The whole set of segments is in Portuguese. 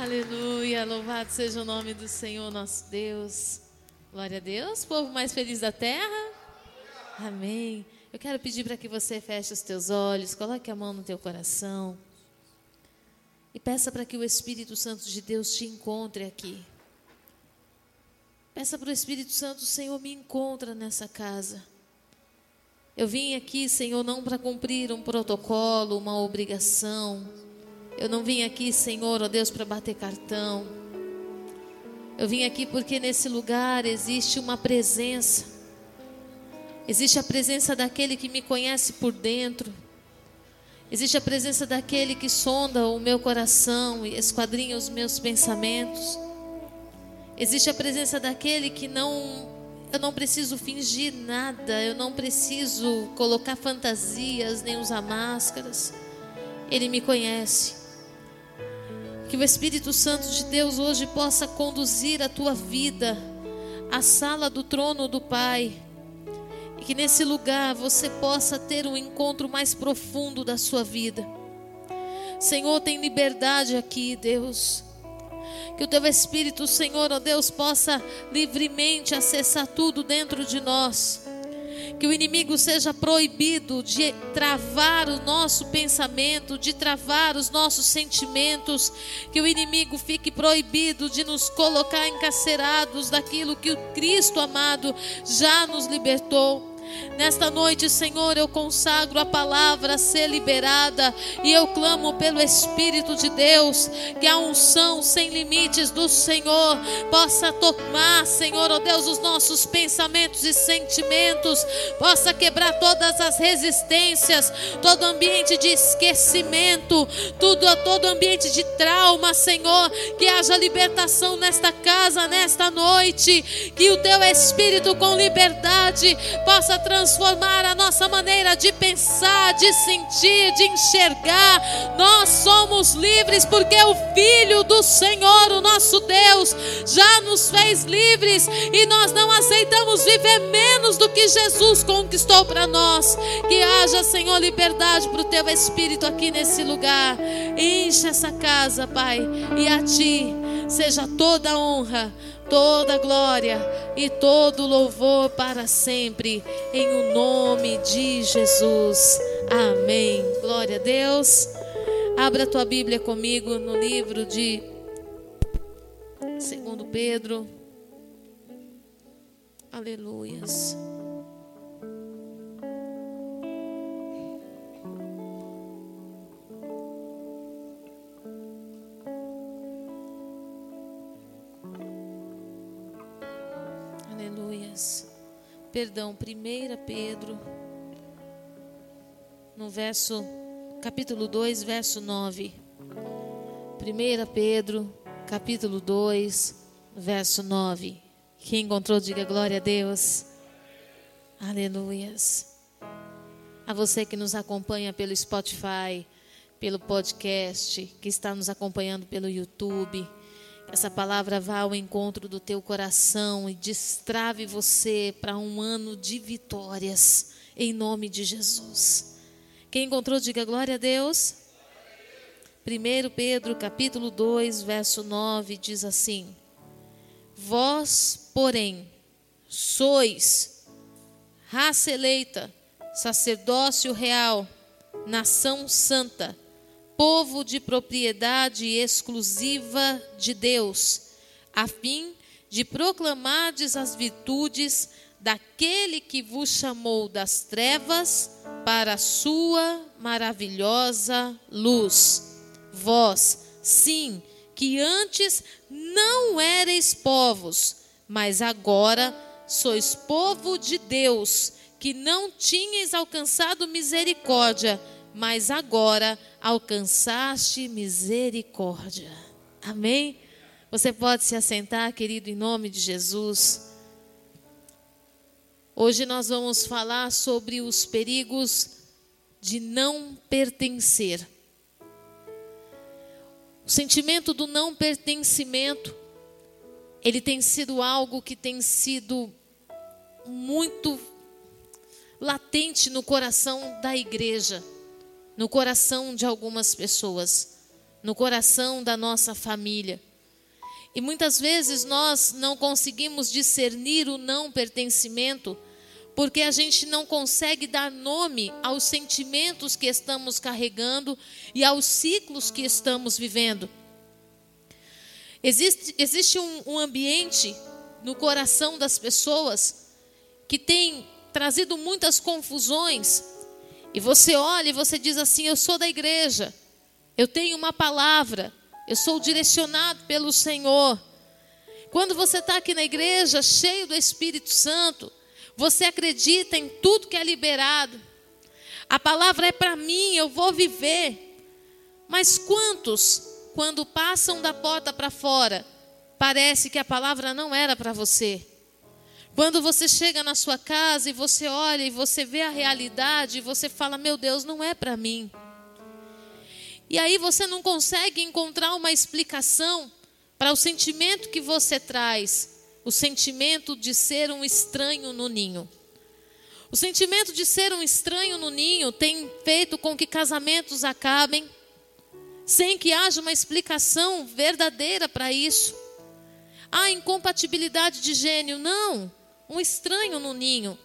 Aleluia, louvado seja o nome do Senhor nosso Deus. Glória a Deus, povo mais feliz da terra. Amém. Eu quero pedir para que você feche os teus olhos, coloque a mão no teu coração e peça para que o Espírito Santo de Deus te encontre aqui. Peça para o Espírito Santo, Senhor, me encontra nessa casa. Eu vim aqui, Senhor, não para cumprir um protocolo, uma obrigação. Eu não vim aqui, Senhor, ó Deus, para bater cartão. Eu vim aqui porque nesse lugar existe uma presença. Existe a presença daquele que me conhece por dentro. Existe a presença daquele que sonda o meu coração e esquadrinha os meus pensamentos. Existe a presença daquele que não eu não preciso fingir nada, eu não preciso colocar fantasias nem usar máscaras. Ele me conhece. Que o Espírito Santo de Deus hoje possa conduzir a tua vida à sala do trono do Pai. E que nesse lugar você possa ter um encontro mais profundo da sua vida. Senhor, tem liberdade aqui, Deus. Que o teu Espírito, Senhor, ó Deus, possa livremente acessar tudo dentro de nós. Que o inimigo seja proibido de travar o nosso pensamento, de travar os nossos sentimentos. Que o inimigo fique proibido de nos colocar encarcerados daquilo que o Cristo amado já nos libertou. Nesta noite, Senhor, eu consagro a palavra a ser liberada e eu clamo pelo Espírito de Deus que a unção sem limites do Senhor possa tomar, Senhor, ó oh Deus, os nossos pensamentos e sentimentos, possa quebrar todas as resistências, todo ambiente de esquecimento, tudo, todo ambiente de trauma, Senhor, que haja libertação nesta casa, nesta noite, que o teu Espírito com liberdade possa transformar a nossa maneira de pensar, de sentir, de enxergar. Nós somos livres porque o Filho do Senhor, o nosso Deus, já nos fez livres e nós não aceitamos viver menos do que Jesus conquistou para nós. Que haja, Senhor, liberdade para o teu Espírito aqui nesse lugar. Enche essa casa, Pai, e a Ti seja toda a honra toda glória e todo louvor para sempre, em o nome de Jesus. Amém. Glória a Deus. Abra a tua Bíblia comigo no livro de Segundo Pedro. Aleluias. Perdão, 1 Pedro, no verso, capítulo 2, verso 9. 1 Pedro, capítulo 2, verso 9. Quem encontrou, diga glória a Deus. Aleluias. A você que nos acompanha pelo Spotify, pelo podcast, que está nos acompanhando pelo YouTube essa palavra vá ao encontro do teu coração e destrave você para um ano de vitórias, em nome de Jesus. Quem encontrou, diga glória a Deus. 1 Pedro capítulo 2, verso 9 diz assim: Vós, porém, sois raça eleita, sacerdócio real, nação santa, povo de propriedade exclusiva de Deus, a fim de proclamardes as virtudes daquele que vos chamou das trevas para a sua maravilhosa luz. Vós, sim, que antes não erais povos, mas agora sois povo de Deus, que não tinhais alcançado misericórdia, mas agora alcançaste misericórdia. Amém? Você pode se assentar, querido, em nome de Jesus. Hoje nós vamos falar sobre os perigos de não pertencer. O sentimento do não pertencimento, ele tem sido algo que tem sido muito latente no coração da igreja no coração de algumas pessoas. no coração da nossa família. E muitas vezes nós não conseguimos discernir o não pertencimento, porque a gente não consegue dar nome aos sentimentos que estamos carregando e aos ciclos que estamos vivendo. Existe, existe um, um ambiente no coração das pessoas que tem trazido muitas confusões, e você olha e você diz assim: Eu sou da igreja, eu tenho uma palavra, eu sou direcionado pelo Senhor. Quando você está aqui na igreja, cheio do Espírito Santo, você acredita em tudo que é liberado. A palavra é para mim, eu vou viver. Mas quantos, quando passam da porta para fora, parece que a palavra não era para você? Quando você chega na sua casa e você olha e você vê a realidade, e você fala: Meu Deus, não é para mim. E aí você não consegue encontrar uma explicação para o sentimento que você traz, o sentimento de ser um estranho no ninho. O sentimento de ser um estranho no ninho tem feito com que casamentos acabem, sem que haja uma explicação verdadeira para isso. Ah, incompatibilidade de gênio. Não, um estranho no ninho.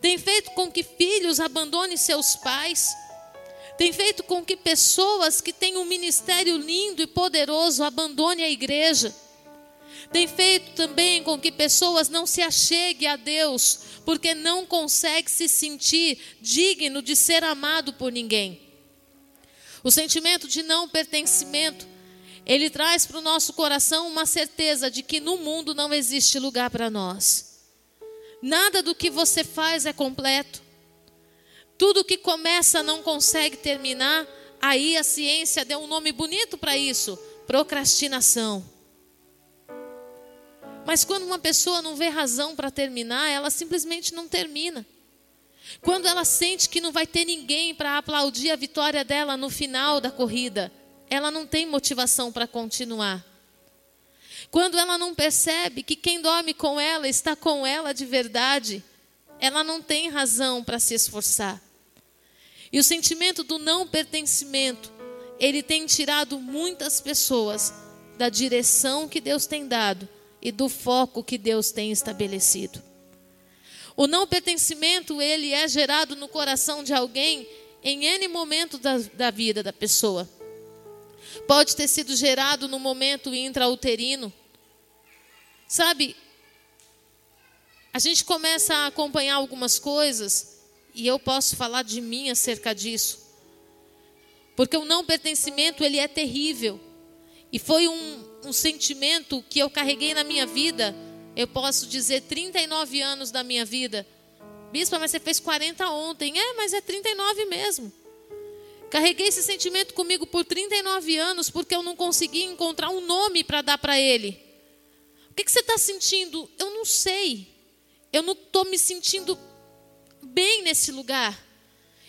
Tem feito com que filhos abandonem seus pais tem feito com que pessoas que têm um ministério lindo e poderoso abandonem a igreja. Tem feito também com que pessoas não se acheguem a Deus, porque não consegue se sentir digno de ser amado por ninguém. O sentimento de não pertencimento, ele traz para o nosso coração uma certeza de que no mundo não existe lugar para nós. Nada do que você faz é completo. Tudo que começa não consegue terminar, aí a ciência deu um nome bonito para isso: procrastinação. Mas quando uma pessoa não vê razão para terminar, ela simplesmente não termina. Quando ela sente que não vai ter ninguém para aplaudir a vitória dela no final da corrida, ela não tem motivação para continuar. Quando ela não percebe que quem dorme com ela está com ela de verdade, ela não tem razão para se esforçar. E o sentimento do não pertencimento, ele tem tirado muitas pessoas da direção que Deus tem dado e do foco que Deus tem estabelecido. O não pertencimento, ele é gerado no coração de alguém em N momento da, da vida da pessoa. Pode ter sido gerado no momento intrauterino. Sabe, a gente começa a acompanhar algumas coisas e eu posso falar de mim acerca disso. Porque o não pertencimento, ele é terrível. E foi um, um sentimento que eu carreguei na minha vida. Eu posso dizer 39 anos da minha vida. Bispa, mas você fez 40 ontem. É, mas é 39 mesmo. Carreguei esse sentimento comigo por 39 anos porque eu não consegui encontrar um nome para dar para ele. O que, que você está sentindo? Eu não sei. Eu não estou me sentindo bem nesse lugar.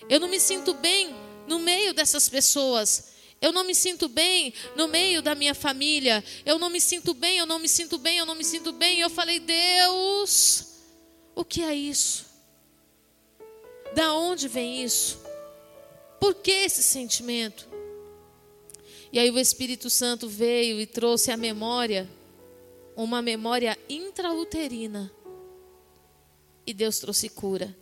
Eu não me sinto bem no meio dessas pessoas. Eu não me sinto bem no meio da minha família. Eu não me sinto bem, eu não me sinto bem, eu não me sinto bem. E eu falei, Deus, o que é isso? Da onde vem isso? Por que esse sentimento? E aí o Espírito Santo veio e trouxe a memória, uma memória intrauterina. E Deus trouxe cura.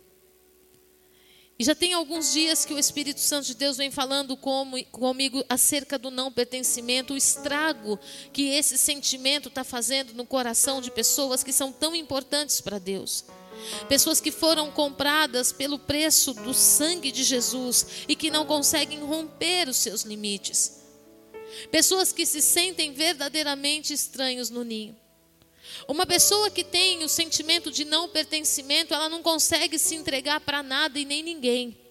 E já tem alguns dias que o Espírito Santo de Deus vem falando como, comigo acerca do não pertencimento, o estrago que esse sentimento está fazendo no coração de pessoas que são tão importantes para Deus. Pessoas que foram compradas pelo preço do sangue de Jesus e que não conseguem romper os seus limites. Pessoas que se sentem verdadeiramente estranhos no ninho. Uma pessoa que tem o sentimento de não pertencimento, ela não consegue se entregar para nada e nem ninguém.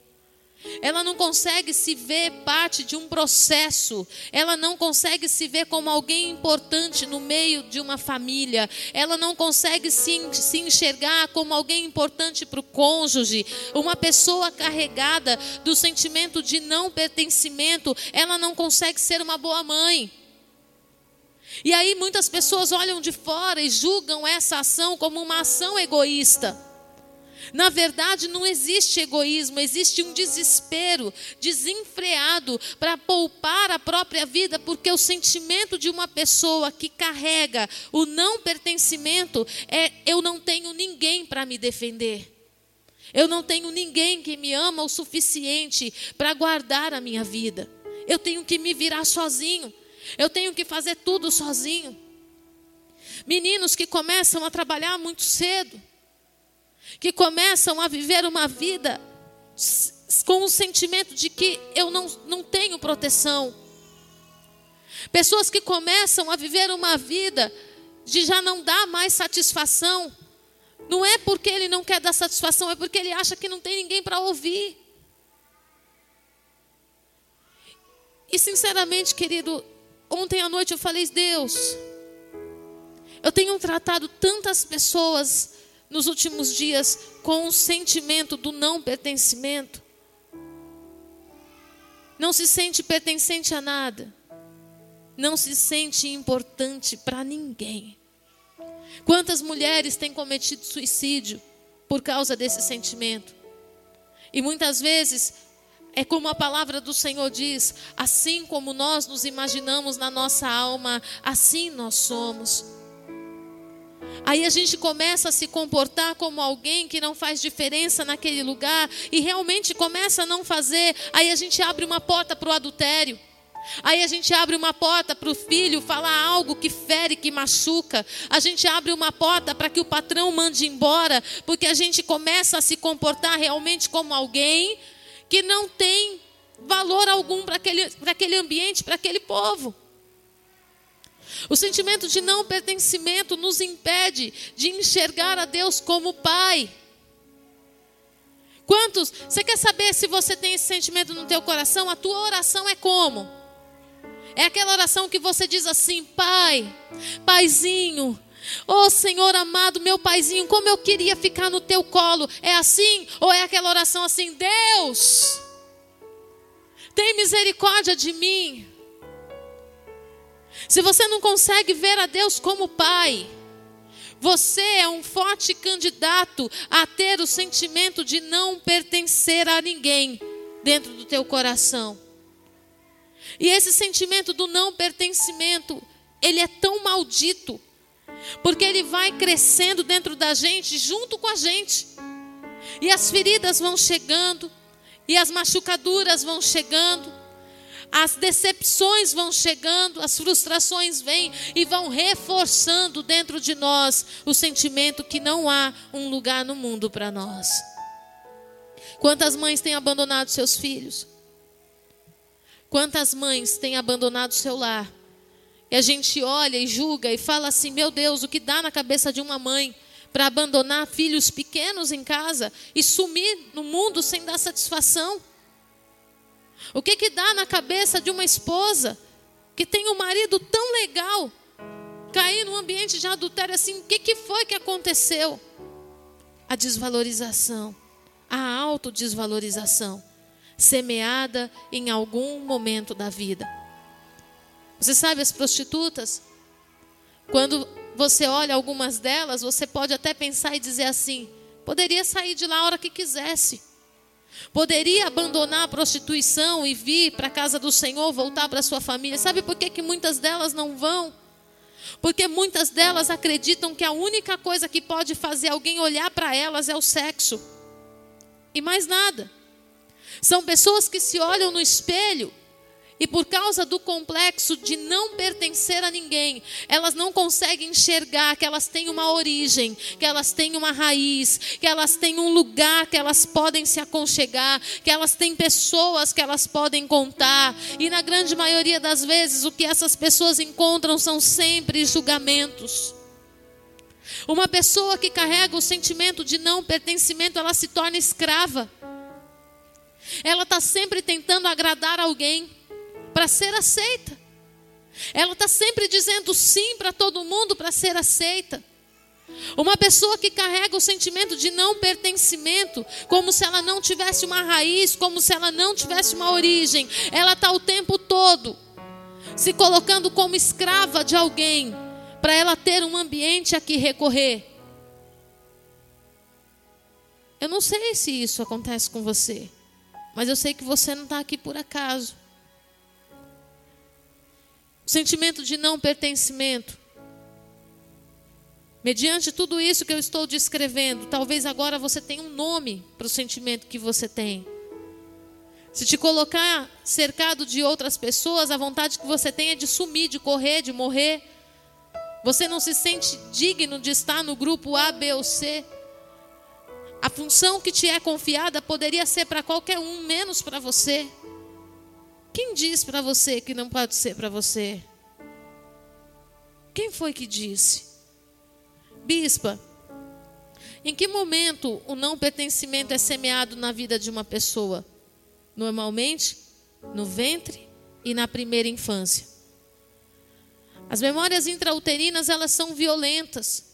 Ela não consegue se ver parte de um processo. Ela não consegue se ver como alguém importante no meio de uma família. Ela não consegue se, se enxergar como alguém importante para o cônjuge. Uma pessoa carregada do sentimento de não pertencimento, ela não consegue ser uma boa mãe. E aí muitas pessoas olham de fora e julgam essa ação como uma ação egoísta. Na verdade, não existe egoísmo, existe um desespero desenfreado para poupar a própria vida, porque o sentimento de uma pessoa que carrega o não pertencimento é: eu não tenho ninguém para me defender. Eu não tenho ninguém que me ama o suficiente para guardar a minha vida. Eu tenho que me virar sozinho. Eu tenho que fazer tudo sozinho. Meninos que começam a trabalhar muito cedo que começam a viver uma vida com o sentimento de que eu não, não tenho proteção. Pessoas que começam a viver uma vida de já não dar mais satisfação. Não é porque ele não quer dar satisfação, é porque ele acha que não tem ninguém para ouvir. E sinceramente, querido, ontem à noite eu falei, Deus, eu tenho tratado tantas pessoas nos últimos dias com o sentimento do não pertencimento. Não se sente pertencente a nada. Não se sente importante para ninguém. Quantas mulheres têm cometido suicídio por causa desse sentimento? E muitas vezes é como a palavra do Senhor diz: assim como nós nos imaginamos na nossa alma, assim nós somos. Aí a gente começa a se comportar como alguém que não faz diferença naquele lugar e realmente começa a não fazer. Aí a gente abre uma porta para o adultério. Aí a gente abre uma porta para o filho falar algo que fere, que machuca. A gente abre uma porta para que o patrão mande embora, porque a gente começa a se comportar realmente como alguém que não tem valor algum para aquele, aquele ambiente, para aquele povo. O sentimento de não pertencimento nos impede de enxergar a Deus como Pai. Quantos? Você quer saber se você tem esse sentimento no teu coração? A tua oração é como? É aquela oração que você diz assim: Pai, Paizinho, Oh Senhor amado, meu paizinho, como eu queria ficar no teu colo. É assim? Ou é aquela oração assim: Deus, tem misericórdia de mim. Se você não consegue ver a Deus como Pai, você é um forte candidato a ter o sentimento de não pertencer a ninguém dentro do teu coração. E esse sentimento do não pertencimento, ele é tão maldito, porque ele vai crescendo dentro da gente, junto com a gente. E as feridas vão chegando, e as machucaduras vão chegando, as decepções vão chegando, as frustrações vêm e vão reforçando dentro de nós o sentimento que não há um lugar no mundo para nós. Quantas mães têm abandonado seus filhos? Quantas mães têm abandonado seu lar? E a gente olha e julga e fala assim: meu Deus, o que dá na cabeça de uma mãe para abandonar filhos pequenos em casa e sumir no mundo sem dar satisfação? O que que dá na cabeça de uma esposa que tem um marido tão legal cair num ambiente de adultério assim? O que que foi que aconteceu? A desvalorização, a autodesvalorização semeada em algum momento da vida. Você sabe as prostitutas? Quando você olha algumas delas, você pode até pensar e dizer assim: poderia sair de lá a hora que quisesse. Poderia abandonar a prostituição e vir para a casa do Senhor, voltar para sua família. Sabe por que, que muitas delas não vão? Porque muitas delas acreditam que a única coisa que pode fazer alguém olhar para elas é o sexo. E mais nada. São pessoas que se olham no espelho e por causa do complexo de não pertencer a ninguém, elas não conseguem enxergar que elas têm uma origem, que elas têm uma raiz, que elas têm um lugar que elas podem se aconchegar, que elas têm pessoas que elas podem contar. E na grande maioria das vezes, o que essas pessoas encontram são sempre julgamentos. Uma pessoa que carrega o sentimento de não pertencimento, ela se torna escrava. Ela está sempre tentando agradar alguém para ser aceita. Ela está sempre dizendo sim para todo mundo para ser aceita. Uma pessoa que carrega o sentimento de não pertencimento, como se ela não tivesse uma raiz, como se ela não tivesse uma origem, ela está o tempo todo se colocando como escrava de alguém, para ela ter um ambiente a que recorrer. eu não sei se isso acontece com você, mas eu sei que você não está aqui por acaso. Sentimento de não pertencimento. Mediante tudo isso que eu estou descrevendo, talvez agora você tenha um nome para o sentimento que você tem. Se te colocar cercado de outras pessoas, a vontade que você tem é de sumir, de correr, de morrer. Você não se sente digno de estar no grupo A, B ou C. A função que te é confiada poderia ser para qualquer um, menos para você. Quem diz para você que não pode ser para você? Quem foi que disse? Bispa, em que momento o não pertencimento é semeado na vida de uma pessoa? Normalmente, no ventre e na primeira infância. As memórias intrauterinas, elas são violentas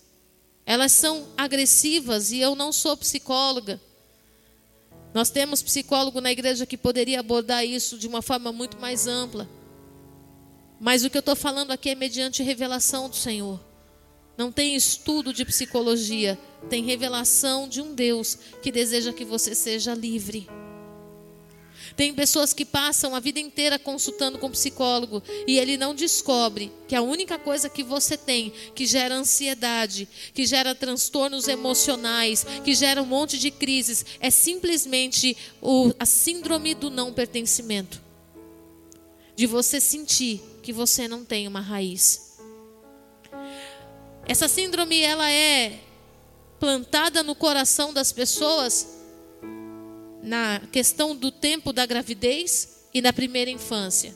elas são agressivas e eu não sou psicóloga. Nós temos psicólogo na igreja que poderia abordar isso de uma forma muito mais ampla. Mas o que eu estou falando aqui é mediante revelação do Senhor. Não tem estudo de psicologia, tem revelação de um Deus que deseja que você seja livre. Tem pessoas que passam a vida inteira consultando com psicólogo e ele não descobre que a única coisa que você tem que gera ansiedade, que gera transtornos emocionais, que gera um monte de crises, é simplesmente o, a síndrome do não pertencimento. De você sentir que você não tem uma raiz. Essa síndrome ela é plantada no coração das pessoas na questão do tempo da gravidez e na primeira infância.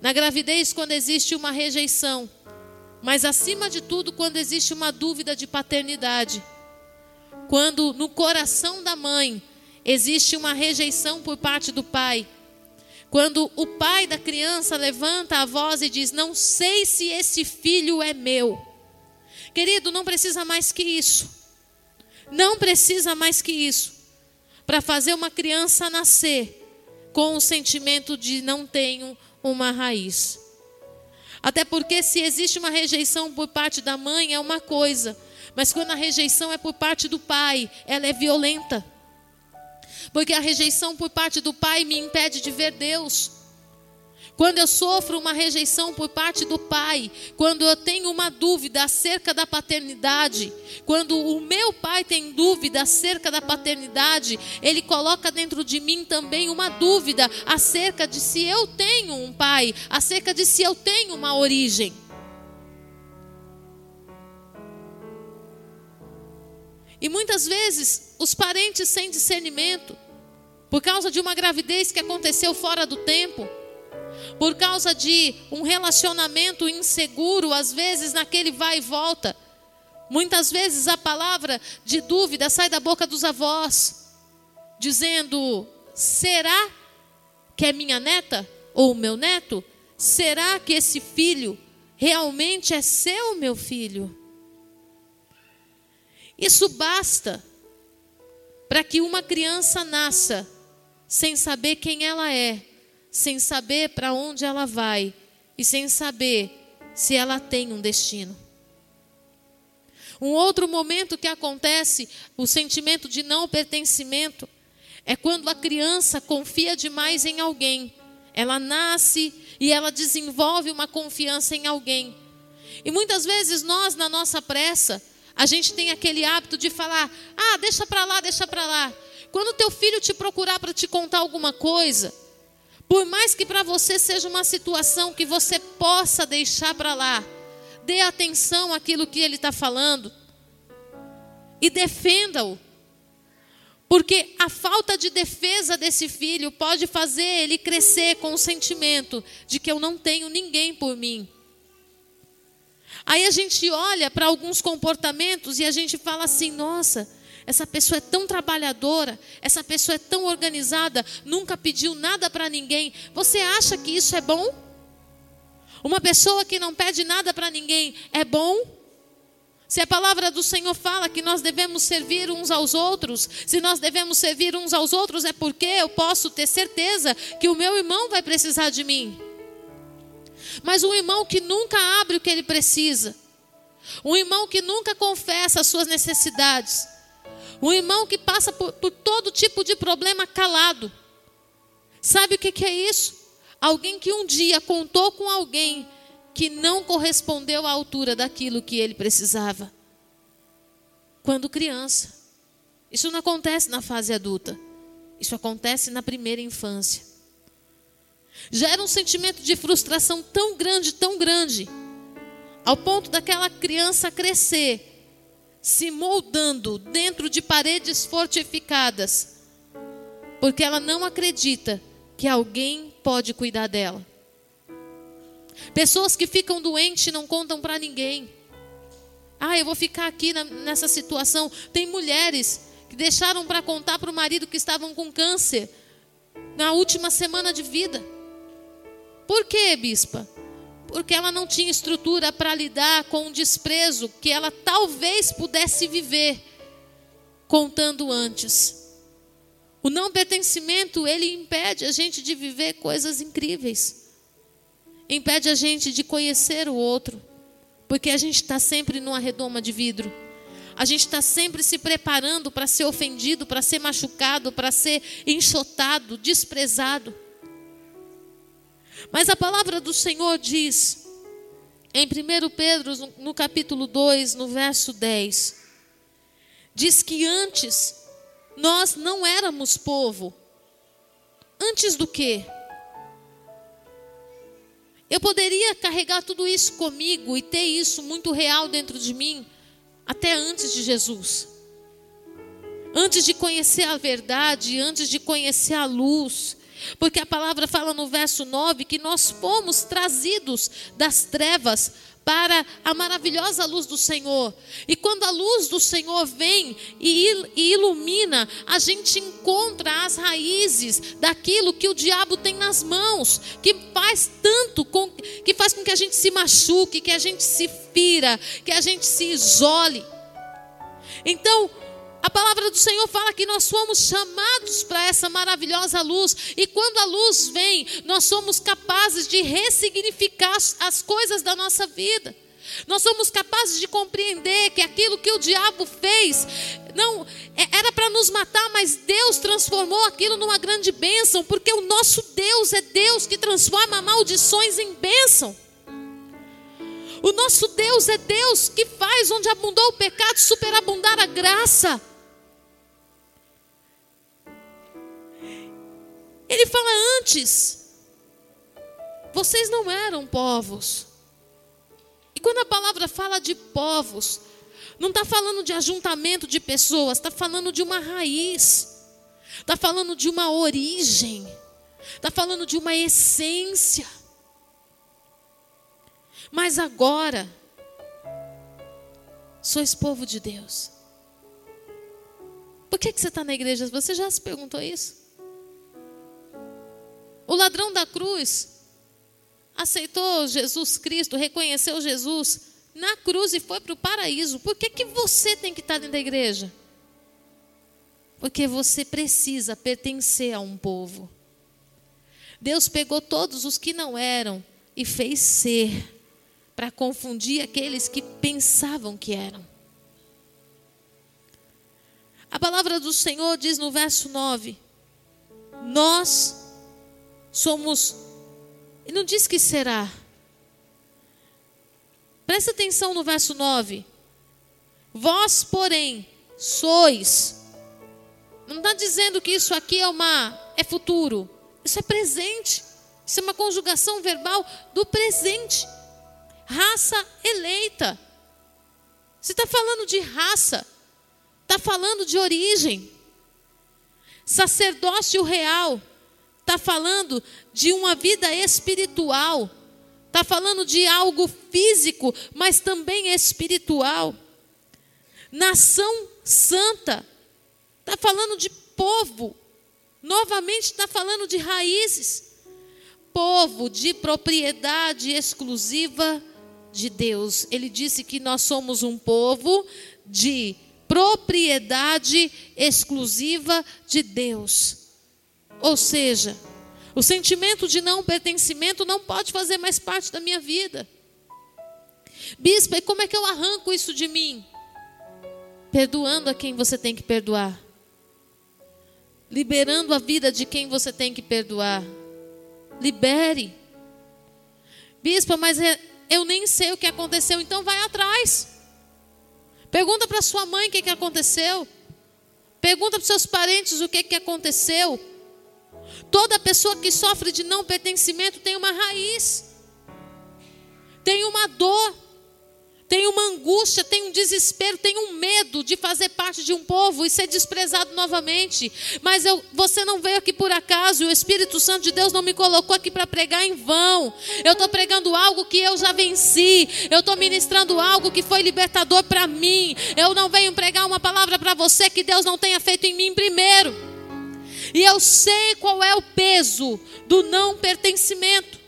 Na gravidez, quando existe uma rejeição, mas acima de tudo, quando existe uma dúvida de paternidade. Quando no coração da mãe existe uma rejeição por parte do pai. Quando o pai da criança levanta a voz e diz: Não sei se esse filho é meu. Querido, não precisa mais que isso. Não precisa mais que isso para fazer uma criança nascer com o sentimento de não tenho uma raiz. Até porque se existe uma rejeição por parte da mãe é uma coisa, mas quando a rejeição é por parte do pai, ela é violenta. Porque a rejeição por parte do pai me impede de ver Deus. Quando eu sofro uma rejeição por parte do pai, quando eu tenho uma dúvida acerca da paternidade, quando o meu pai tem dúvida acerca da paternidade, ele coloca dentro de mim também uma dúvida acerca de se eu tenho um pai, acerca de se eu tenho uma origem. E muitas vezes os parentes sem discernimento, por causa de uma gravidez que aconteceu fora do tempo, por causa de um relacionamento inseguro, às vezes naquele vai e volta. Muitas vezes a palavra de dúvida sai da boca dos avós, dizendo: será que é minha neta ou meu neto? Será que esse filho realmente é seu, meu filho? Isso basta para que uma criança nasça sem saber quem ela é sem saber para onde ela vai e sem saber se ela tem um destino. Um outro momento que acontece, o sentimento de não pertencimento, é quando a criança confia demais em alguém. Ela nasce e ela desenvolve uma confiança em alguém. E muitas vezes nós, na nossa pressa, a gente tem aquele hábito de falar: ah, deixa para lá, deixa para lá. Quando teu filho te procurar para te contar alguma coisa, por mais que para você seja uma situação que você possa deixar para lá, dê atenção àquilo que ele está falando e defenda-o. Porque a falta de defesa desse filho pode fazer ele crescer com o sentimento de que eu não tenho ninguém por mim. Aí a gente olha para alguns comportamentos e a gente fala assim: nossa, essa pessoa é tão trabalhadora, essa pessoa é tão organizada, nunca pediu nada para ninguém. Você acha que isso é bom? Uma pessoa que não pede nada para ninguém é bom? Se a palavra do Senhor fala que nós devemos servir uns aos outros, se nós devemos servir uns aos outros, é porque eu posso ter certeza que o meu irmão vai precisar de mim. Mas um irmão que nunca abre o que ele precisa, um irmão que nunca confessa as suas necessidades, Um irmão que passa por, por todo tipo de problema calado. Sabe o que, que é isso? Alguém que um dia contou com alguém que não correspondeu à altura daquilo que ele precisava. Quando criança. Isso não acontece na fase adulta. Isso acontece na primeira infância. Gera um sentimento de frustração tão grande, tão grande, ao ponto daquela criança crescer se moldando dentro de paredes fortificadas, porque ela não acredita que alguém pode cuidar dela. Pessoas que ficam doentes não contam para ninguém. Ah, eu vou ficar aqui na, nessa situação. Tem mulheres que deixaram para contar para o marido que estavam com câncer na última semana de vida. Por quê, bispa? Porque ela não tinha estrutura para lidar com o desprezo que ela talvez pudesse viver contando antes. O não pertencimento, ele impede a gente de viver coisas incríveis. Impede a gente de conhecer o outro. Porque a gente está sempre numa redoma de vidro. A gente está sempre se preparando para ser ofendido, para ser machucado, para ser enxotado, desprezado. Mas a palavra do Senhor diz, em 1 Pedro, no capítulo 2, no verso 10, diz que antes nós não éramos povo. Antes do quê? Eu poderia carregar tudo isso comigo e ter isso muito real dentro de mim até antes de Jesus. Antes de conhecer a verdade, antes de conhecer a luz, porque a palavra fala no verso 9 que nós fomos trazidos das trevas para a maravilhosa luz do Senhor. E quando a luz do Senhor vem e ilumina, a gente encontra as raízes daquilo que o diabo tem nas mãos, que faz tanto com, que faz com que a gente se machuque, que a gente se fira, que a gente se isole. Então, a palavra do Senhor fala que nós somos chamados para essa maravilhosa luz, e quando a luz vem, nós somos capazes de ressignificar as coisas da nossa vida. Nós somos capazes de compreender que aquilo que o diabo fez não é, era para nos matar, mas Deus transformou aquilo numa grande bênção, porque o nosso Deus é Deus que transforma maldições em bênção. O nosso Deus é Deus que faz onde abundou o pecado superabundar a graça. Ele fala antes, vocês não eram povos. E quando a palavra fala de povos, não está falando de ajuntamento de pessoas, está falando de uma raiz, está falando de uma origem, está falando de uma essência. Mas agora, sois povo de Deus. Por que, que você está na igreja? Você já se perguntou isso? O ladrão da cruz aceitou Jesus Cristo, reconheceu Jesus na cruz e foi para o paraíso. Por que, que você tem que estar dentro da igreja? Porque você precisa pertencer a um povo. Deus pegou todos os que não eram e fez ser, para confundir aqueles que pensavam que eram. A palavra do Senhor diz no verso 9: Nós somos. E não diz que será. Presta atenção no verso 9. Vós, porém, sois. Não está dizendo que isso aqui é uma é futuro. Isso é presente. Isso é uma conjugação verbal do presente. Raça eleita. Você está falando de raça. Está falando de origem. Sacerdócio real está falando de uma vida espiritual, está falando de algo físico, mas também espiritual. Nação santa, está falando de povo, novamente está falando de raízes, povo de propriedade exclusiva de Deus. Ele disse que nós somos um povo de propriedade exclusiva de Deus. Ou seja, o sentimento de não pertencimento não pode fazer mais parte da minha vida. Bispa, e como é que eu arranco isso de mim? perdoando a quem você tem que perdoar, liberando a vida de quem você tem que perdoar. Libere. Bispa, mas é, eu nem sei o que aconteceu, então vai atrás. Pergunta para sua mãe o que, que aconteceu. Pergunta para seus parentes o que, que aconteceu. Toda pessoa que sofre de não pertencimento tem uma raiz, tem uma dor tem uma angústia, tem um desespero, tem um medo de fazer parte de um povo e ser desprezado novamente. Mas eu, você não veio aqui por acaso, o Espírito Santo de Deus não me colocou aqui para pregar em vão. Eu estou pregando algo que eu já venci, eu estou ministrando algo que foi libertador para mim. Eu não venho pregar uma palavra para você que Deus não tenha feito em mim primeiro. E eu sei qual é o peso do não pertencimento.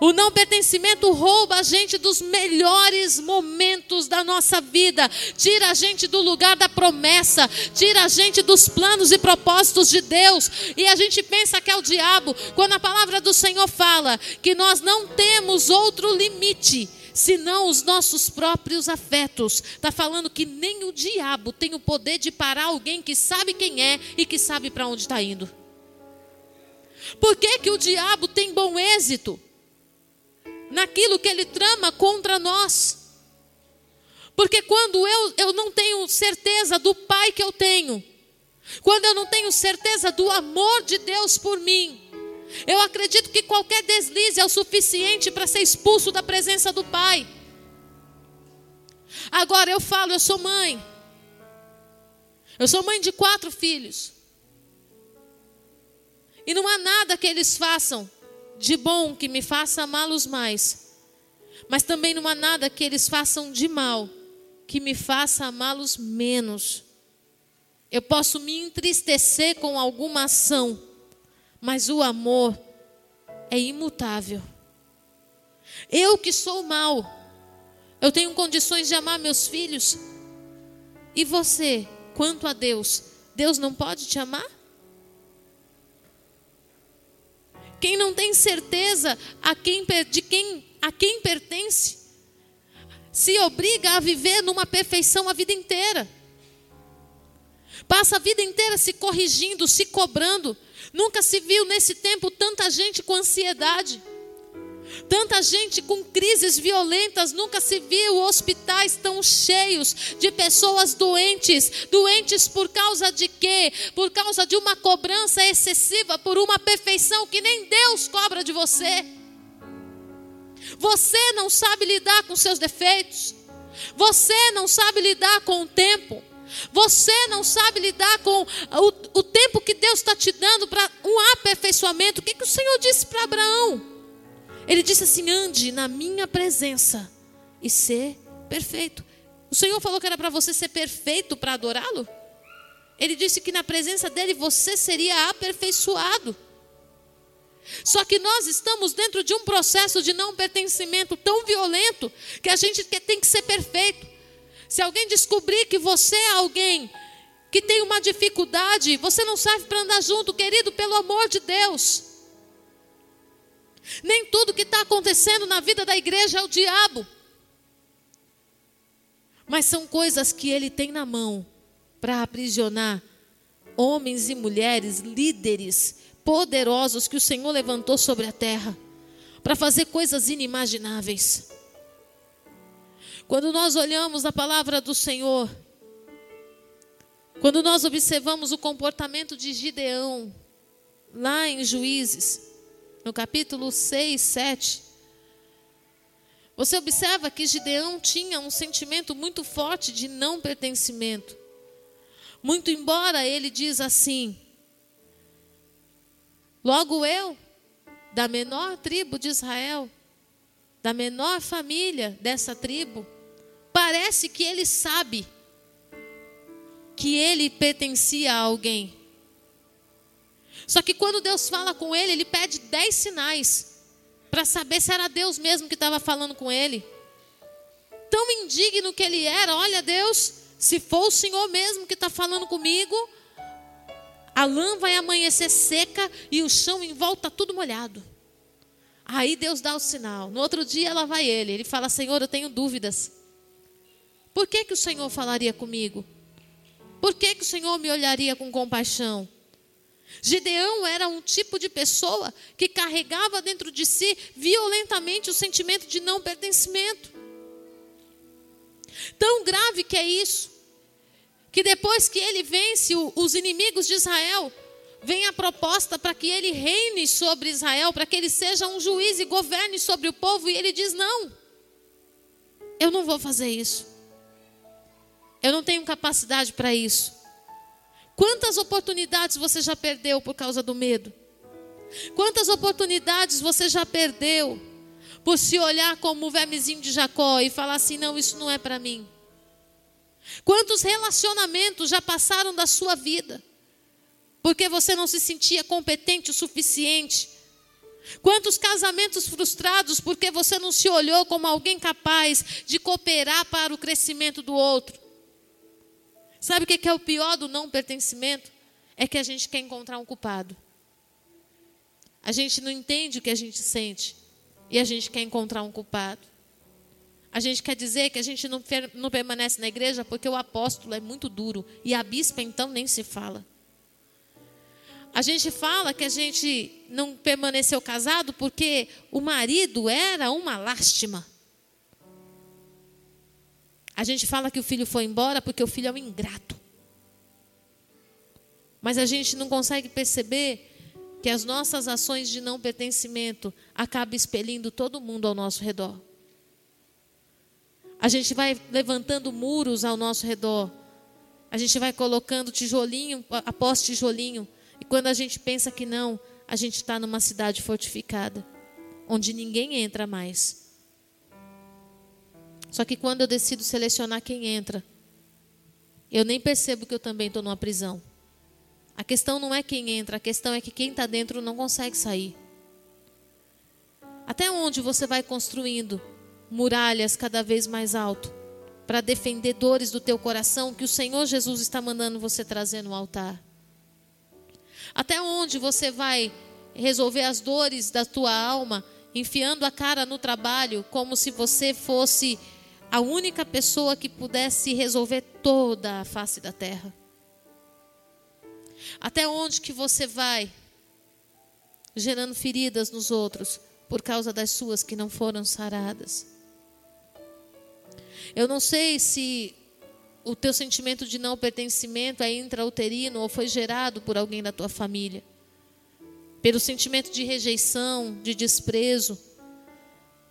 O não pertencimento rouba a gente dos melhores momentos da nossa vida, tira a gente do lugar da promessa, tira a gente dos planos e propósitos de Deus. E a gente pensa que é o diabo, quando a palavra do Senhor fala que nós não temos outro limite senão os nossos próprios afetos. Está falando que nem o diabo tem o poder de parar alguém que sabe quem é e que sabe para onde está indo. Por que, que o diabo tem bom êxito? naquilo que ele trama contra nós. Porque quando eu, eu não tenho certeza do Pai que eu tenho, quando eu não tenho certeza do amor de Deus por mim, eu acredito que qualquer deslize é o suficiente para ser expulso da presença do Pai. Agora eu falo, eu sou mãe. Eu sou mãe de quatro filhos. E não há nada que eles façam de bom que me faça amá-los mais, mas também não há nada que eles façam de mal que me faça amá-los menos. Eu posso me entristecer com alguma ação, mas o amor é imutável. Eu que sou mal, eu tenho condições de amar meus filhos. E você, quanto a Deus, Deus não pode te amar? Quem não tem certeza a quem, de quem, a quem pertence, se obriga a viver numa perfeição a vida inteira. Passa a vida inteira se corrigindo, se cobrando. Nunca se viu nesse tempo tanta gente com ansiedade. Tanta gente com crises violentas, nunca se viu hospitais tão cheios de pessoas doentes. Doentes por causa de quê? Por causa de uma cobrança excessiva, por uma perfeição que nem Deus cobra de você. Você não sabe lidar com seus defeitos. Você não sabe lidar com o tempo. Você não sabe lidar com o, o tempo que Deus está te dando para um aperfeiçoamento. O que, que o Senhor disse para Abraão? Ele disse assim: ande na minha presença e ser perfeito. O Senhor falou que era para você ser perfeito para adorá-lo? Ele disse que na presença dele você seria aperfeiçoado. Só que nós estamos dentro de um processo de não pertencimento tão violento que a gente tem que ser perfeito. Se alguém descobrir que você é alguém que tem uma dificuldade, você não serve para andar junto, querido, pelo amor de Deus. Nem tudo que está acontecendo na vida da igreja é o diabo. Mas são coisas que ele tem na mão para aprisionar homens e mulheres, líderes poderosos que o Senhor levantou sobre a terra, para fazer coisas inimagináveis. Quando nós olhamos a palavra do Senhor, quando nós observamos o comportamento de Gideão, lá em Juízes, no capítulo 6, 7, você observa que Gideão tinha um sentimento muito forte de não pertencimento. Muito embora ele diz assim: Logo eu, da menor tribo de Israel, da menor família dessa tribo, parece que ele sabe que ele pertencia a alguém. Só que quando Deus fala com ele, ele pede dez sinais para saber se era Deus mesmo que estava falando com ele. Tão indigno que ele era, olha Deus, se for o Senhor mesmo que está falando comigo, a lã vai amanhecer seca e o chão em volta tudo molhado. Aí Deus dá o sinal. No outro dia ela vai ele. Ele fala: Senhor, eu tenho dúvidas. Por que, que o Senhor falaria comigo? Por que, que o Senhor me olharia com compaixão? Gideão era um tipo de pessoa que carregava dentro de si violentamente o sentimento de não pertencimento. Tão grave que é isso, que depois que ele vence os inimigos de Israel, vem a proposta para que ele reine sobre Israel, para que ele seja um juiz e governe sobre o povo, e ele diz: Não, eu não vou fazer isso. Eu não tenho capacidade para isso. Quantas oportunidades você já perdeu por causa do medo? Quantas oportunidades você já perdeu por se olhar como o vermezinho de Jacó e falar assim: não, isso não é para mim? Quantos relacionamentos já passaram da sua vida porque você não se sentia competente o suficiente? Quantos casamentos frustrados porque você não se olhou como alguém capaz de cooperar para o crescimento do outro? Sabe o que é o pior do não pertencimento? É que a gente quer encontrar um culpado. A gente não entende o que a gente sente e a gente quer encontrar um culpado. A gente quer dizer que a gente não, não permanece na igreja porque o apóstolo é muito duro e a bispa então nem se fala. A gente fala que a gente não permaneceu casado porque o marido era uma lástima. A gente fala que o filho foi embora porque o filho é um ingrato. Mas a gente não consegue perceber que as nossas ações de não pertencimento acabam expelindo todo mundo ao nosso redor. A gente vai levantando muros ao nosso redor. A gente vai colocando tijolinho após tijolinho. Quando a gente pensa que não, a gente está numa cidade fortificada, onde ninguém entra mais. Só que quando eu decido selecionar quem entra, eu nem percebo que eu também estou numa prisão. A questão não é quem entra, a questão é que quem está dentro não consegue sair. Até onde você vai construindo muralhas cada vez mais alto para defender dores do teu coração que o Senhor Jesus está mandando você trazer no altar? Até onde você vai resolver as dores da tua alma enfiando a cara no trabalho como se você fosse a única pessoa que pudesse resolver toda a face da terra. Até onde que você vai gerando feridas nos outros por causa das suas que não foram saradas? Eu não sei se o teu sentimento de não pertencimento é intrauterino ou foi gerado por alguém da tua família. Pelo sentimento de rejeição, de desprezo,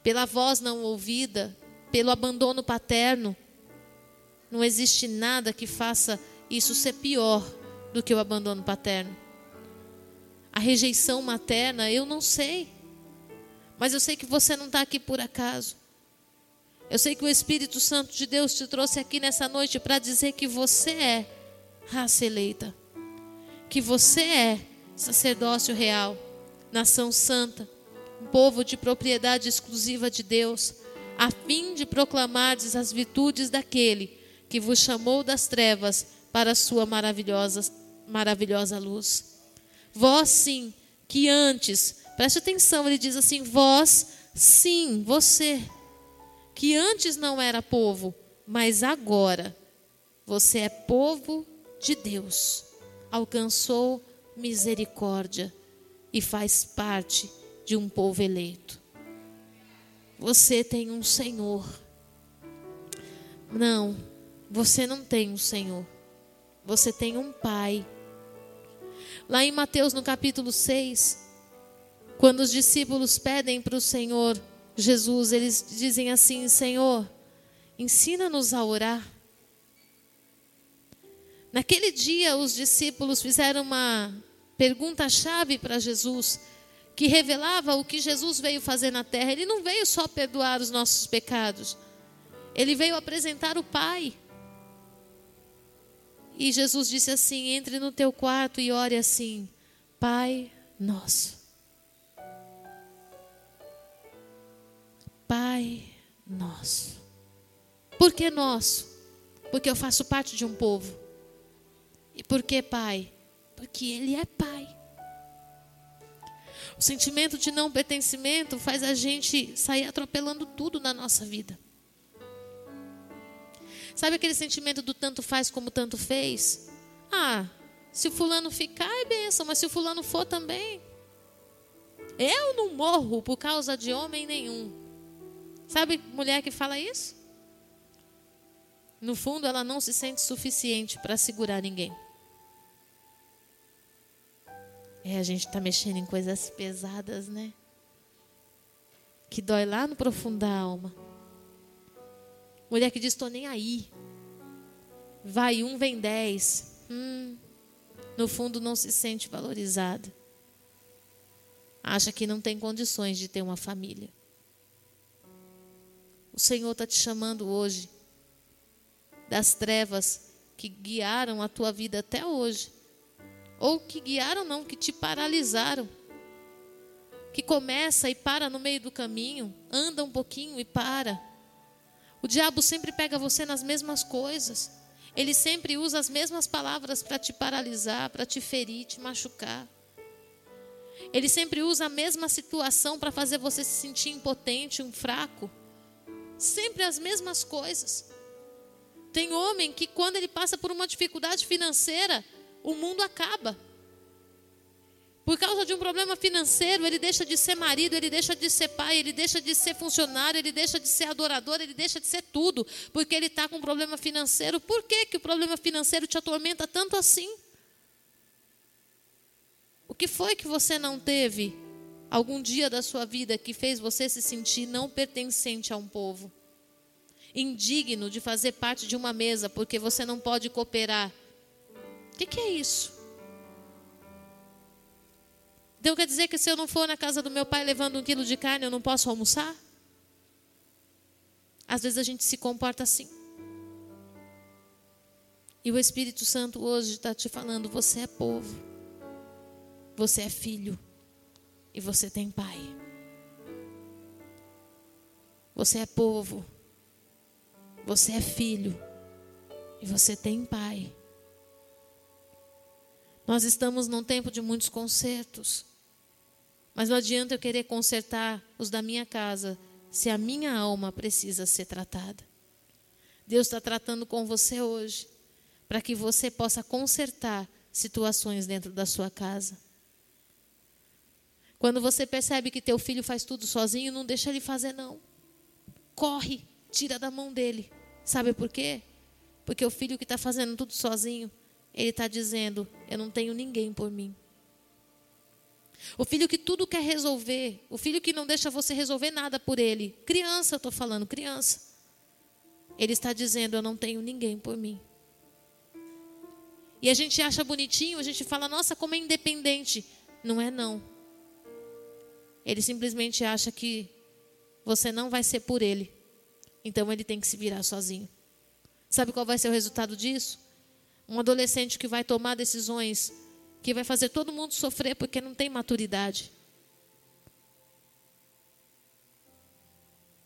pela voz não ouvida, pelo abandono paterno. Não existe nada que faça isso ser pior do que o abandono paterno. A rejeição materna, eu não sei. Mas eu sei que você não está aqui por acaso. Eu sei que o Espírito Santo de Deus te trouxe aqui nessa noite para dizer que você é raça eleita. Que você é sacerdócio real, nação santa, um povo de propriedade exclusiva de Deus a fim de proclamardes as virtudes daquele que vos chamou das trevas para a sua maravilhosa, maravilhosa luz. Vós sim, que antes, preste atenção, ele diz assim: vós sim, você, que antes não era povo, mas agora você é povo de Deus, alcançou misericórdia e faz parte de um povo eleito. Você tem um Senhor. Não, você não tem um Senhor. Você tem um Pai. Lá em Mateus, no capítulo 6, quando os discípulos pedem para o Senhor Jesus, eles dizem assim: Senhor, ensina-nos a orar. Naquele dia, os discípulos fizeram uma pergunta-chave para Jesus que revelava o que Jesus veio fazer na terra. Ele não veio só perdoar os nossos pecados, ele veio apresentar o Pai. E Jesus disse assim: entre no teu quarto e ore assim, Pai nosso. Pai nosso. Por que nosso? Porque eu faço parte de um povo. E por que Pai? Porque Ele é Pai. O sentimento de não pertencimento faz a gente sair atropelando tudo na nossa vida. Sabe aquele sentimento do tanto faz como tanto fez? Ah, se o fulano ficar é benção, mas se o fulano for também. Eu não morro por causa de homem nenhum. Sabe mulher que fala isso? No fundo, ela não se sente suficiente para segurar ninguém. É, a gente está mexendo em coisas pesadas, né? Que dói lá no profundo da alma. Mulher que diz: estou nem aí. Vai um, vem dez. Hum, no fundo, não se sente valorizada. Acha que não tem condições de ter uma família. O Senhor está te chamando hoje das trevas que guiaram a tua vida até hoje ou que guiaram não, que te paralisaram. Que começa e para no meio do caminho, anda um pouquinho e para. O diabo sempre pega você nas mesmas coisas. Ele sempre usa as mesmas palavras para te paralisar, para te ferir, te machucar. Ele sempre usa a mesma situação para fazer você se sentir impotente, um fraco. Sempre as mesmas coisas. Tem homem que, quando ele passa por uma dificuldade financeira, o mundo acaba. Por causa de um problema financeiro, ele deixa de ser marido, ele deixa de ser pai, ele deixa de ser funcionário, ele deixa de ser adorador, ele deixa de ser tudo, porque ele está com um problema financeiro. Por que, que o problema financeiro te atormenta tanto assim? O que foi que você não teve algum dia da sua vida que fez você se sentir não pertencente a um povo? Indigno de fazer parte de uma mesa porque você não pode cooperar o que, que é isso? Então quer dizer que se eu não for na casa do meu pai levando um quilo de carne, eu não posso almoçar? Às vezes a gente se comporta assim. E o Espírito Santo hoje está te falando: você é povo, você é filho e você tem pai. Você é povo, você é filho e você tem pai. Nós estamos num tempo de muitos consertos. Mas não adianta eu querer consertar os da minha casa se a minha alma precisa ser tratada. Deus está tratando com você hoje para que você possa consertar situações dentro da sua casa. Quando você percebe que teu filho faz tudo sozinho, não deixa ele fazer não. Corre, tira da mão dele. Sabe por quê? Porque o filho que está fazendo tudo sozinho ele está dizendo: Eu não tenho ninguém por mim. O filho que tudo quer resolver, o filho que não deixa você resolver nada por ele, criança, eu estou falando, criança. Ele está dizendo: Eu não tenho ninguém por mim. E a gente acha bonitinho, a gente fala: Nossa, como é independente. Não é, não. Ele simplesmente acha que você não vai ser por ele. Então ele tem que se virar sozinho. Sabe qual vai ser o resultado disso? Um adolescente que vai tomar decisões que vai fazer todo mundo sofrer porque não tem maturidade.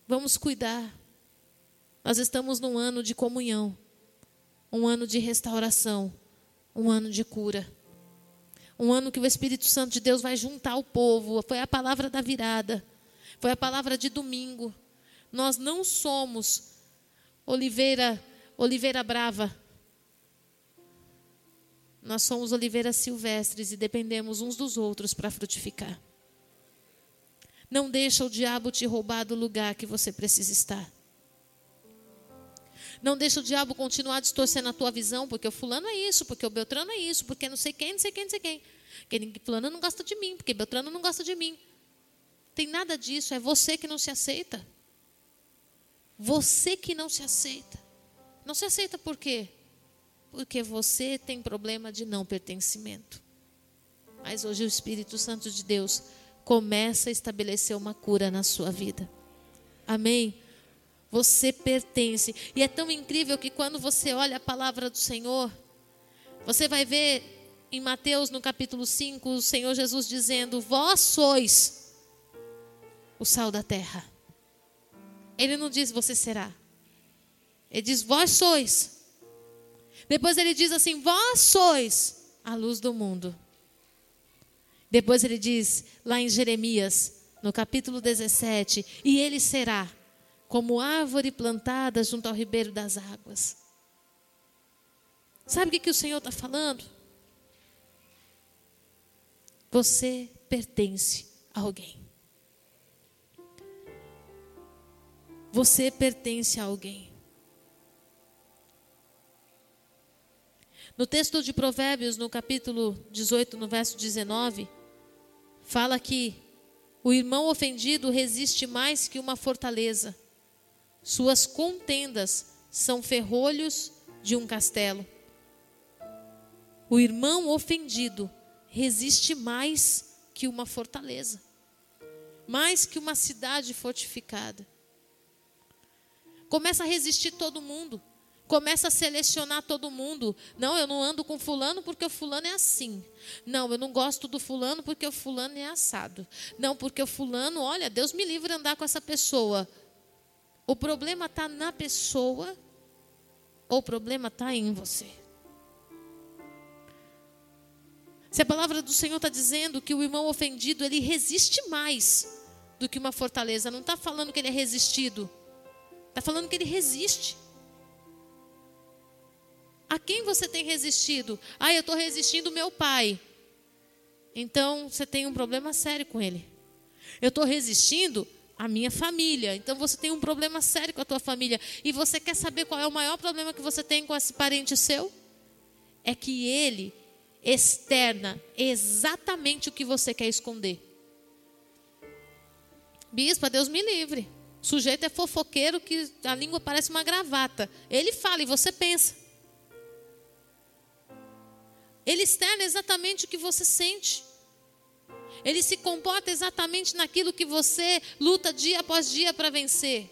Vamos cuidar. Nós estamos num ano de comunhão, um ano de restauração, um ano de cura. Um ano que o Espírito Santo de Deus vai juntar o povo. Foi a palavra da virada. Foi a palavra de domingo. Nós não somos oliveira, oliveira brava. Nós somos oliveiras silvestres e dependemos uns dos outros para frutificar. Não deixa o diabo te roubar do lugar que você precisa estar. Não deixa o diabo continuar distorcendo a tua visão, porque o fulano é isso, porque o Beltrano é isso, porque não sei quem, não sei quem, não sei quem. Porque fulano não gosta de mim, porque Beltrano não gosta de mim. Tem nada disso, é você que não se aceita. Você que não se aceita. Não se aceita por quê? porque você tem problema de não pertencimento. Mas hoje o Espírito Santo de Deus começa a estabelecer uma cura na sua vida. Amém? Você pertence. E é tão incrível que quando você olha a palavra do Senhor, você vai ver em Mateus no capítulo 5, o Senhor Jesus dizendo: Vós sois o sal da terra. Ele não diz você será. Ele diz: Vós sois. Depois ele diz assim: Vós sois a luz do mundo. Depois ele diz, lá em Jeremias, no capítulo 17: E ele será como árvore plantada junto ao ribeiro das águas. Sabe o que, que o Senhor está falando? Você pertence a alguém. Você pertence a alguém. No texto de Provérbios, no capítulo 18, no verso 19, fala que o irmão ofendido resiste mais que uma fortaleza. Suas contendas são ferrolhos de um castelo. O irmão ofendido resiste mais que uma fortaleza, mais que uma cidade fortificada. Começa a resistir todo mundo. Começa a selecionar todo mundo. Não, eu não ando com fulano porque o fulano é assim. Não, eu não gosto do fulano porque o fulano é assado. Não, porque o fulano, olha, Deus me livre de andar com essa pessoa. O problema está na pessoa ou o problema está em você? Se a palavra do Senhor está dizendo que o irmão ofendido ele resiste mais do que uma fortaleza, não está falando que ele é resistido, está falando que ele resiste. A quem você tem resistido? Ah, eu estou resistindo meu pai. Então você tem um problema sério com ele. Eu estou resistindo a minha família. Então você tem um problema sério com a tua família. E você quer saber qual é o maior problema que você tem com esse parente seu? É que ele externa exatamente o que você quer esconder. Bispa, Deus me livre. O sujeito é fofoqueiro que a língua parece uma gravata. Ele fala e você pensa. Ele externa exatamente o que você sente. Ele se comporta exatamente naquilo que você luta dia após dia para vencer.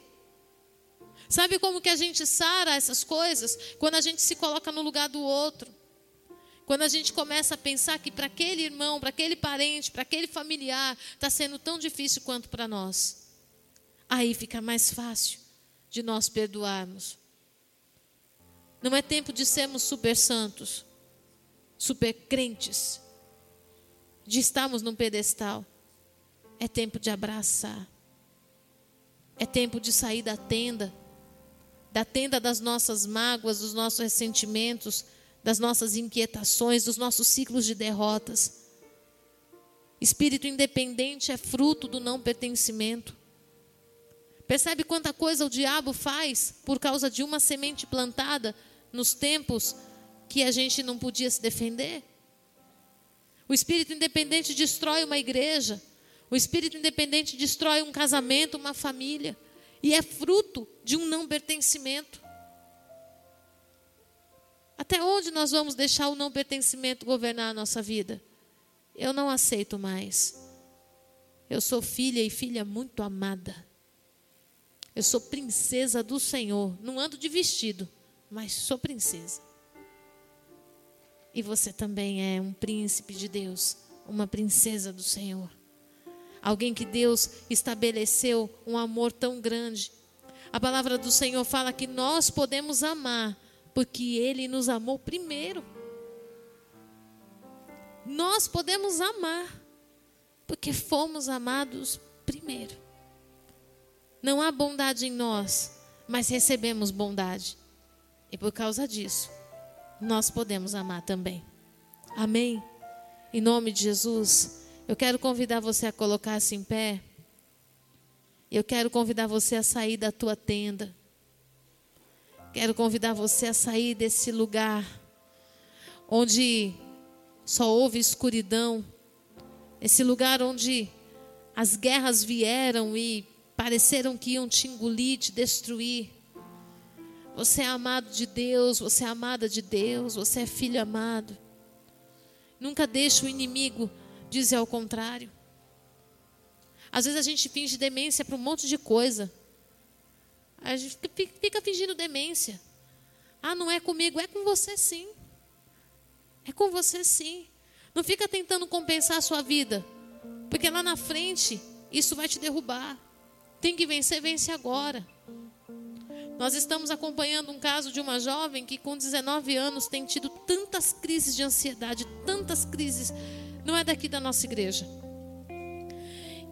Sabe como que a gente sara essas coisas? Quando a gente se coloca no lugar do outro. Quando a gente começa a pensar que para aquele irmão, para aquele parente, para aquele familiar, está sendo tão difícil quanto para nós. Aí fica mais fácil de nós perdoarmos. Não é tempo de sermos super santos super crentes, de estarmos num pedestal. É tempo de abraçar. É tempo de sair da tenda, da tenda das nossas mágoas, dos nossos ressentimentos, das nossas inquietações, dos nossos ciclos de derrotas. Espírito independente é fruto do não pertencimento. Percebe quanta coisa o diabo faz por causa de uma semente plantada nos tempos que a gente não podia se defender. O espírito independente destrói uma igreja. O espírito independente destrói um casamento, uma família. E é fruto de um não pertencimento. Até onde nós vamos deixar o não pertencimento governar a nossa vida? Eu não aceito mais. Eu sou filha e filha muito amada. Eu sou princesa do Senhor. Não ando de vestido, mas sou princesa. E você também é um príncipe de Deus, uma princesa do Senhor. Alguém que Deus estabeleceu um amor tão grande. A palavra do Senhor fala que nós podemos amar, porque Ele nos amou primeiro. Nós podemos amar, porque fomos amados primeiro. Não há bondade em nós, mas recebemos bondade. E por causa disso, nós podemos amar também. Amém? Em nome de Jesus, eu quero convidar você a colocar-se em pé. Eu quero convidar você a sair da tua tenda. Quero convidar você a sair desse lugar onde só houve escuridão. Esse lugar onde as guerras vieram e pareceram que iam te engolir, te destruir. Você é amado de Deus, você é amada de Deus, você é filho amado. Nunca deixe o inimigo dizer ao contrário. Às vezes a gente finge demência para um monte de coisa. A gente fica fingindo demência. Ah, não é comigo, é com você sim. É com você sim. Não fica tentando compensar a sua vida, porque lá na frente isso vai te derrubar. Tem que vencer, vence agora. Nós estamos acompanhando um caso de uma jovem que, com 19 anos, tem tido tantas crises de ansiedade, tantas crises. Não é daqui da nossa igreja.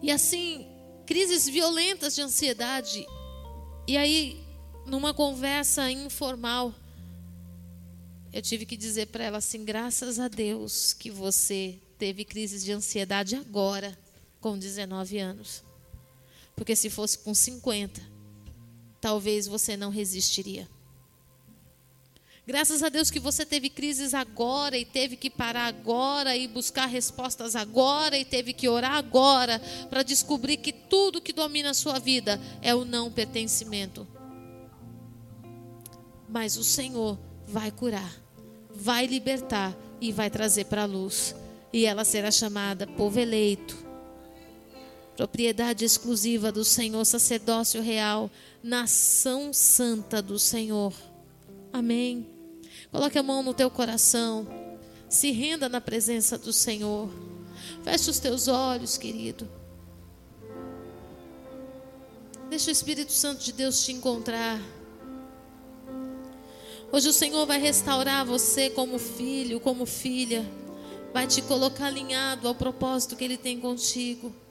E assim, crises violentas de ansiedade. E aí, numa conversa informal, eu tive que dizer para ela assim: graças a Deus que você teve crises de ansiedade agora, com 19 anos. Porque se fosse com 50, talvez você não resistiria. Graças a Deus que você teve crises agora e teve que parar agora e buscar respostas agora e teve que orar agora para descobrir que tudo que domina a sua vida é o não pertencimento. Mas o Senhor vai curar, vai libertar e vai trazer para a luz. E ela será chamada povo eleito, propriedade exclusiva do Senhor, sacerdócio real, nação santa do Senhor. Amém. Coloque a mão no teu coração. Se renda na presença do Senhor. Feche os teus olhos, querido. Deixa o Espírito Santo de Deus te encontrar. Hoje o Senhor vai restaurar você como filho, como filha. Vai te colocar alinhado ao propósito que Ele tem contigo.